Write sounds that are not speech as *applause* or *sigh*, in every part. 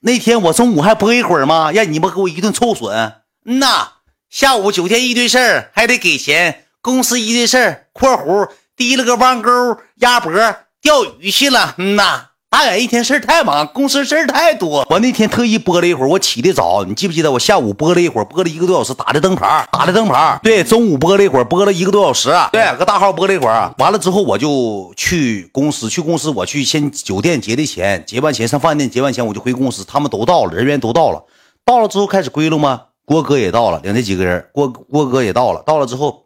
那天我中午还播一会儿吗？让你们给我一顿臭损。嗯呐，下午酒店一堆事儿，还得给钱。公司一堆事儿（括弧提了个弯钩鸭脖钓鱼去了）。嗯呐。大远一天事儿太忙，公司事儿太多。我那天特意播了一会儿，我起的早，你记不记得？我下午播了一会儿，播了一个多小时，打的灯牌，打的灯牌。对，中午播了一会儿，播了一个多小时。对，搁大号播了一会儿，完了之后我就去公司，去公司我去先酒店结的钱，结完钱上饭店结完钱我就回公司，他们都到了，人员都到了，到了之后开始归了吗？郭哥也到了，领这几个人，郭郭哥也到了，到了之后，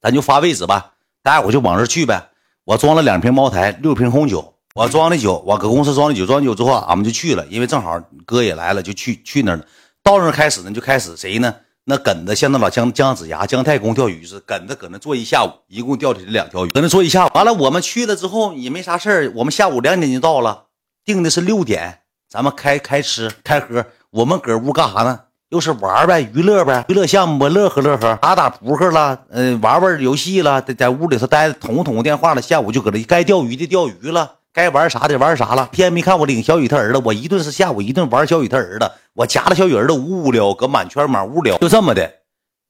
咱就发位置吧，大家伙就往这去呗。我装了两瓶茅台，六瓶红酒。我装的酒，我搁公司装的酒，装酒之后，俺们就去了，因为正好哥也来了，就去去那儿了。到那儿开始呢，就开始谁呢？那梗子像那老姜姜子牙、姜太公钓鱼似的，梗子搁那坐一下午，一共钓起来两条鱼，搁那坐一下午。完了，我们去了之后也没啥事儿，我们下午两点就到了，定的是六点，咱们开开吃开喝。我们搁屋干啥呢？又是玩呗，娱乐呗，娱乐项目，乐呵乐呵，打打扑克了，嗯，玩玩游戏了，在在屋里头待着，捅咕捅咕电话了。下午就搁这该钓鱼的钓鱼了。该玩啥的玩啥了，天没看我领小雨他儿子，我一顿是下午一顿玩小雨他儿子，我夹着小雨儿子无无聊，搁满圈满屋聊，就这么的。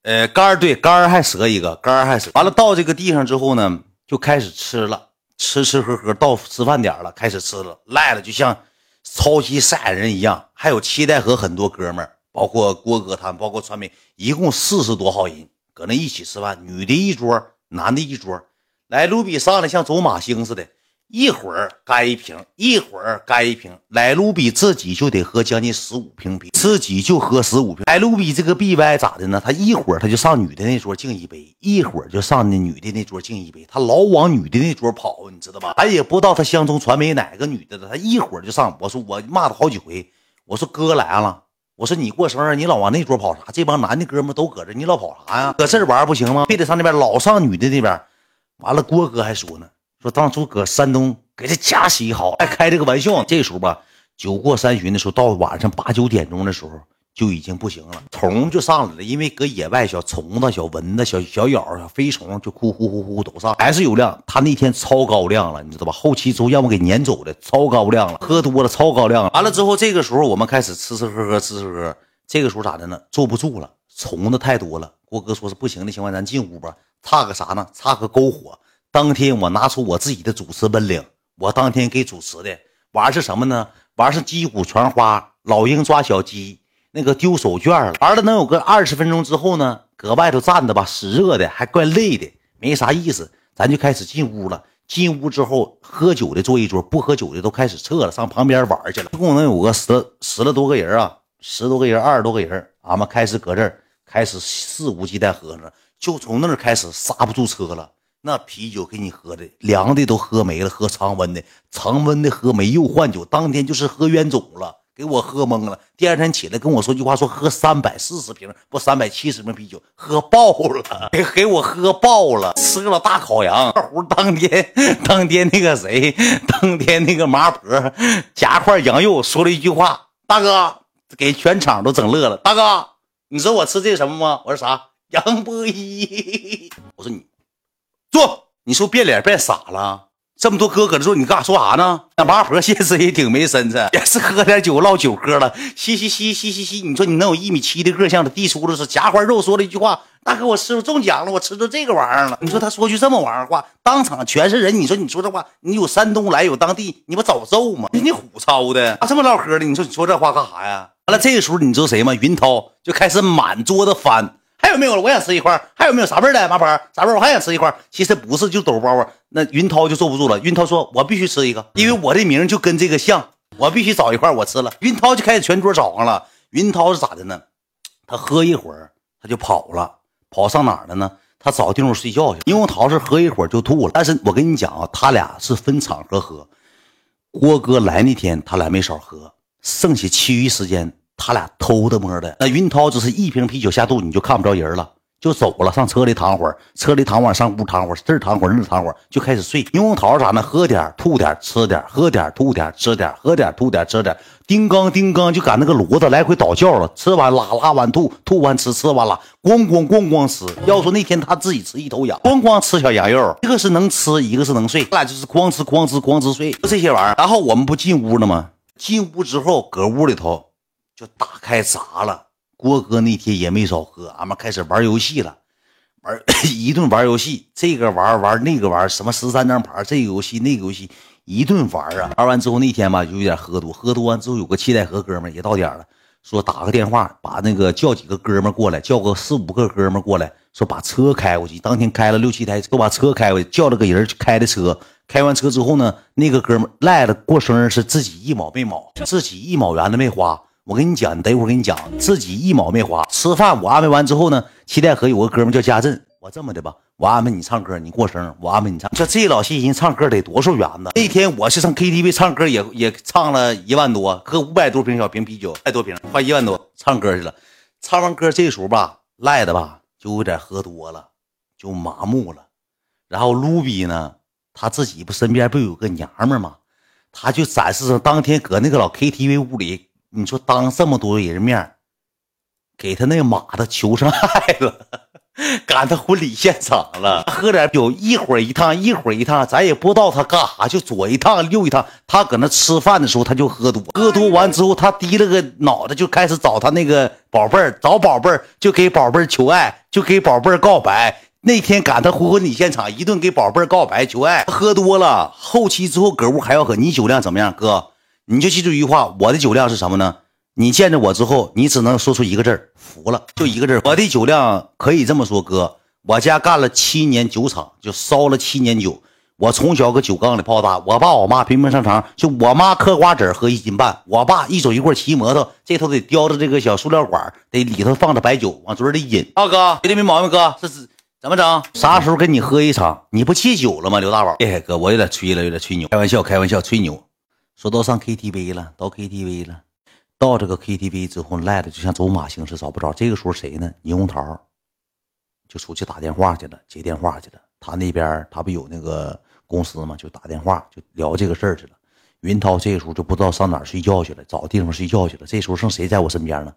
呃，杆儿对杆儿还折一个，杆儿还折。完了到这个地方之后呢，就开始吃了，吃吃喝喝到吃饭点了，开始吃了，赖了就像超级赛亚人一样。还有期待和很多哥们儿，包括郭哥他们，包括传媒，一共四十多号人搁那一起吃饭，女的一桌，男的一桌。来，卢比上来像走马星似的。一会儿干一瓶，一会儿干一瓶。莱卢比自己就得喝将近十五瓶啤，自己就喝十五瓶。莱卢比这个 B Y 咋的呢？他一会儿他就上女的那桌敬一杯，一会儿就上那女的那桌敬一杯。他老往女的那桌跑，你知道吧？俺也不知道他相中传媒哪个女的了。他一会儿就上。我说我骂他好几回。我说哥来了。我说你过生日，你老往那桌跑啥？这帮男的哥们都搁这，你老跑啥呀？搁这玩不行吗？非得上那边，老上女的那边。完了，郭哥还说呢。说当初搁山东给他家洗好，还开这个玩笑。这时候吧，酒过三巡的时候，到晚上八九点钟的时候就已经不行了，虫就上来了。因为搁野外，小虫子、小蚊子、小小咬、小飞虫就呼呼呼呼都上，还是有量。他那天超高量了，你知道吧？后期之后让我给撵走的，超高量了，喝多了超高量了。完了之后，这个时候我们开始吃吃喝喝，吃吃喝。这个时候咋的呢？坐不住了，虫子太多了。郭哥说是不行的情况，咱进屋吧，差个啥呢？差个篝火。当天我拿出我自己的主持本领，我当天给主持的玩是什么呢？玩是击鼓传花，老鹰抓小鸡，那个丢手绢了。玩了能有个二十分钟之后呢，搁外头站着吧，死热的，还怪累的，没啥意思。咱就开始进屋了。进屋之后，喝酒的坐一桌，不喝酒的都开始撤了，上旁边玩去了。一共能有个十十来多个人啊，十多个人，二十多个人，俺们开始搁这儿开始肆无忌惮喝呢，就从那儿开始刹不住车了。那啤酒给你喝的凉的都喝没了，喝常温的，常温的喝没又换酒，当天就是喝冤种了，给我喝懵了。第二天起来跟我说句话，说喝三百四十瓶不三百七十瓶啤酒，喝爆了，*laughs* 给给我喝爆了，吃了大烤羊。二 *laughs* 胡当天当天那个谁，当天那个麻婆夹块羊肉，说了一句话，大哥给全场都整乐了。大哥，你知道我吃这什么吗？我说啥？杨波一。*laughs* 我说你。坐，你说变脸变傻了？这么多哥搁这坐，你干啥说啥呢？那麻婆现实也挺没身材，也是喝点酒唠酒嗑了，嘻嘻嘻嘻嘻嘻。你说你能有一米七的个像他递出的是夹块肉，说了一句话：“大哥，我师傅中奖了，我吃着这个玩意儿了。”你说他说句这么玩意儿话，当场全是人。你说你说这话，你有山东来，有当地，你不早揍吗？你虎操的，这么唠嗑的，你说你说这话干啥呀？完了，这个时候你知道谁吗？云涛就开始满桌子翻。还有没有了？我想吃一块。还有没有啥味儿的？麻婆啥味儿？我还想吃一块。其实不是，就抖包啊。那云涛就坐不住了。云涛说：“我必须吃一个，因为我的名就跟这个像，我必须找一块我吃了。”云涛就开始全桌找上了。云涛是咋的呢？他喝一会儿他就跑了，跑上哪了呢？他找地方睡觉去。樱桃是喝一会儿就吐了。但是我跟你讲啊，他俩是分场合喝。郭哥来那天他俩没少喝，剩下其余时间。他俩偷的摸的，那云涛只是一瓶啤酒下肚，你就看不着人了，就走了，上车里躺会儿，车里躺会儿，上屋躺会儿，这儿躺会儿，那儿躺会儿，就开始睡。猕猴桃咋呢？喝点吐点吃点喝点吐点吃点喝点吐点吃点，叮当叮当就赶那个骡子来回倒叫了。吃完拉，拉完吐，吐完吃，吃完拉，咣咣咣咣吃。要说那天他自己吃一头羊，咣咣吃小羊肉，一个是能吃，一个是能睡，他俩就是咣吃咣吃咣吃睡，就这些玩意儿。然后我们不进屋了吗？进屋之后，搁屋里头就打开砸了。郭哥那天也没少喝，俺们开始玩游戏了，玩 *coughs* 一顿玩游戏，这个玩玩那个玩，什么十三张牌，这个游戏那个游戏一顿玩啊。玩完之后那天吧，就有点喝多，喝多完之后有个七代河哥们也到点了，说打个电话，把那个叫几个哥们过来，叫个四五个哥们过来，说把车开过去。当天开了六七台，都把车开过去，叫了个人开的车。开完车之后呢，那个哥们赖了过生日是自己一毛没毛，自己一毛元都没花。我跟你讲，你等一会儿跟你讲，自己一毛没花。吃饭我安排完之后呢，七代河有个哥们叫家振，我这么的吧，我安排你唱歌，你过生日，我安排你唱。这这老些人唱歌得多少元呢？*laughs* 那天我是上 KTV 唱歌，也也唱了一万多，喝五百多瓶小瓶啤酒，太多瓶，花一万多唱歌去了。唱完歌这时候吧，赖的吧就有点喝多了，就麻木了。然后卢比呢，他自己不身边不有个娘们吗？他就展示上当天搁那个老 KTV 屋里。你说当这么多人面，给他那马子求上爱了，赶他婚礼现场了，喝点酒，一会儿一趟，一会儿一趟，咱也不知道他干啥，就左一趟右一趟。他搁那吃饭的时候，他就喝多，喝多完之后，他低了个脑袋，就开始找他那个宝贝儿，找宝贝儿，就给宝贝儿求爱，就给宝贝儿告白。那天赶他婚礼现场，一顿给宝贝儿告白求爱，喝多了，后期之后搁屋还要喝。你酒量怎么样，哥？你就记住一句话，我的酒量是什么呢？你见着我之后，你只能说出一个字儿，服了，就一个字我的酒量可以这么说，哥，我家干了七年酒厂，就烧了七年酒。我从小搁酒缸里泡大，我爸我妈平平常常，就我妈嗑瓜子喝一斤半，我爸一走一过骑摩托，这头得叼着这个小塑料管，得里头放着白酒，往嘴里饮。大哥，绝对没毛病，哥，这是怎么整？啥时候跟你喝一场？你不戒酒了吗？刘大宝，哎，哥，我有点吹了，有点吹牛，开玩笑，开玩笑，吹牛。说都上 KTV 了，到 KTV 了，到这个 KTV 之后，赖的就像走马形似的找不着。这个时候谁呢？倪红桃就出去打电话去了，接电话去了。他那边他不有那个公司吗？就打电话就聊这个事儿去了。云涛这个时候就不知道上哪儿睡觉去了，找地方睡觉去了。这时候剩谁在我身边呢？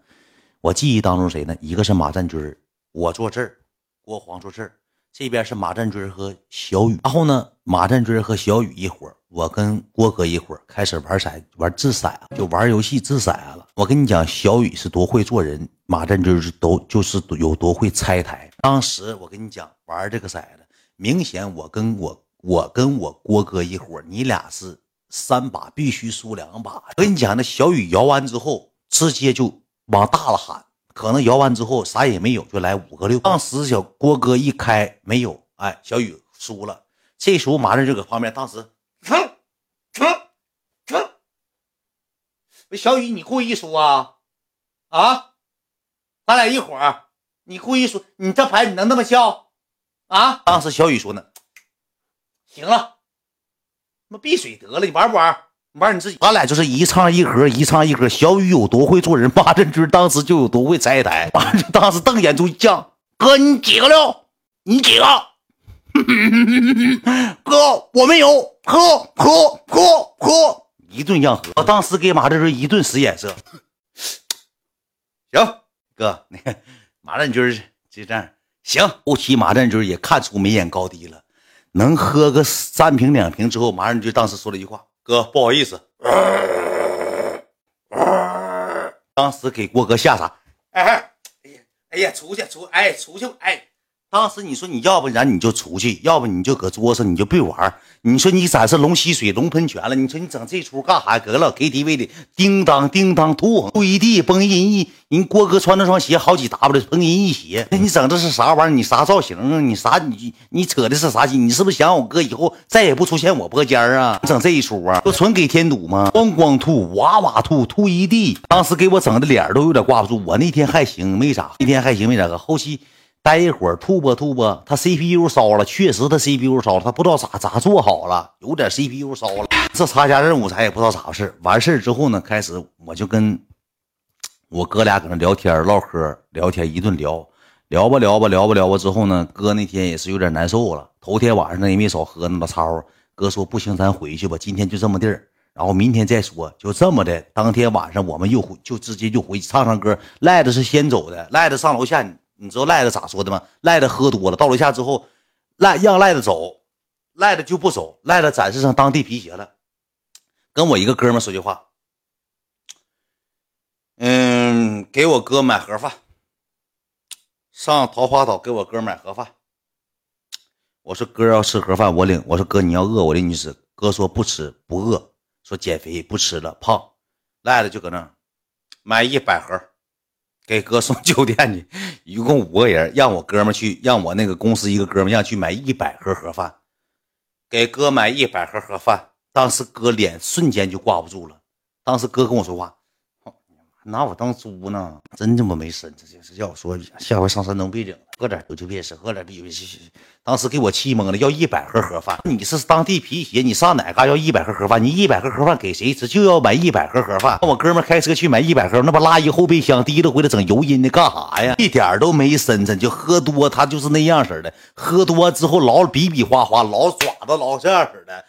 我记忆当中谁呢？一个是马占军，我坐这儿，郭黄坐这儿。这边是马占军和小雨，然后呢，马占军和小雨一伙儿，我跟郭哥一伙开始玩骰，玩掷骰，就玩游戏掷骰了。我跟你讲，小雨是多会做人，马震就是都就是有多会拆台。当时我跟你讲，玩这个骰子，明显我跟我我跟我郭哥一伙，你俩是三把必须输两把。我跟你讲，那小雨摇完之后，直接就往大了喊。可能摇完之后啥也没有，就来五个六。当时小郭哥一开没有，哎，小雨输了。这时候马上就搁旁边，当时，小雨你故意输啊？啊？咱俩一伙儿，你故意输？你这牌你能那么笑？啊？当时小雨说呢，行了，他妈闭嘴得了，你玩不玩？玩你自己，咱俩就是一唱一和，一唱一和。小雨有多会做人，马振军当时就有多会拆台。马振当时瞪眼珠一犟，哥你几个六？你几个？*laughs* 哥我没有，喝喝喝喝，一顿样喝。我当时给马振军一顿使眼色。行，哥，那个马振军就这样。行，后期马振军也看出眉眼高低了，能喝个三瓶两瓶之后，马振军当时说了一句话。哥，不好意思，当时给郭哥吓傻。哎，哎呀，哎呀，出去，出，哎，出去，哎。当时你说你要不然你就出去，要不你就搁桌上你就别玩。你说你展示龙吸水、龙喷泉了。你说你整这出干啥？搁老 KTV 里叮当叮当吐，吐一地崩人一。人郭哥穿那双鞋好几 W 崩人一鞋。那你整这是啥玩意儿？你啥造型啊？你啥你你扯的是啥？你是不是想我哥以后再也不出现我脖尖啊？你整这一出啊？不纯给添堵吗？咣咣吐，哇哇吐，吐一地。当时给我整的脸都有点挂不住。我那天还行，没咋。那天还行，没咋个。后期。待一会儿吐不吐不，他 CPU 烧了，确实他 CPU 烧了，他不知道咋咋做好了，有点 CPU 烧了。这参加任务咱也不知道咋回事。完事之后呢，开始我就跟我哥俩搁那聊天唠嗑，聊天一顿聊，聊吧聊吧聊吧聊吧之后呢，哥那天也是有点难受了。头天晚上也没少喝，那么超哥说不行，咱回去吧，今天就这么地儿，然后明天再说，就这么的。当天晚上我们又回，就直接就回唱唱歌。赖子是先走的，赖子上楼下。你知道赖子咋说的吗？赖子喝多了，到楼下之后，赖让赖子走，赖子就不走，赖子展示上当地皮鞋了。跟我一个哥们说句话，嗯，给我哥买盒饭，上桃花岛给我哥买盒饭。我说哥要吃盒饭，我领。我说哥你要饿，我领你吃。哥说不吃不饿，说减肥不吃了胖。赖子就搁那买一百盒，给哥送酒店去。*laughs* 一共五个人，让我哥们去，让我那个公司一个哥们让去买一百盒盒饭，给哥买一百盒盒饭。当时哥脸瞬间就挂不住了。当时哥跟我说话。拿我当猪呢？真他妈没身子！这是要我说，下回上山能别整，喝点酒就别吃，喝点啤酒。当时给我气懵了，要一百盒盒饭。你是当地皮鞋，你上哪嘎要一百盒盒饭？你一百盒盒饭给谁吃？就要买一百盒盒饭。我哥们开车去买一百盒，那不拉一后备箱提溜回来整油阴的干啥呀？一点都没深沉，就喝多，他就是那样式的。喝多之后老比比划划，老爪子老这样式的。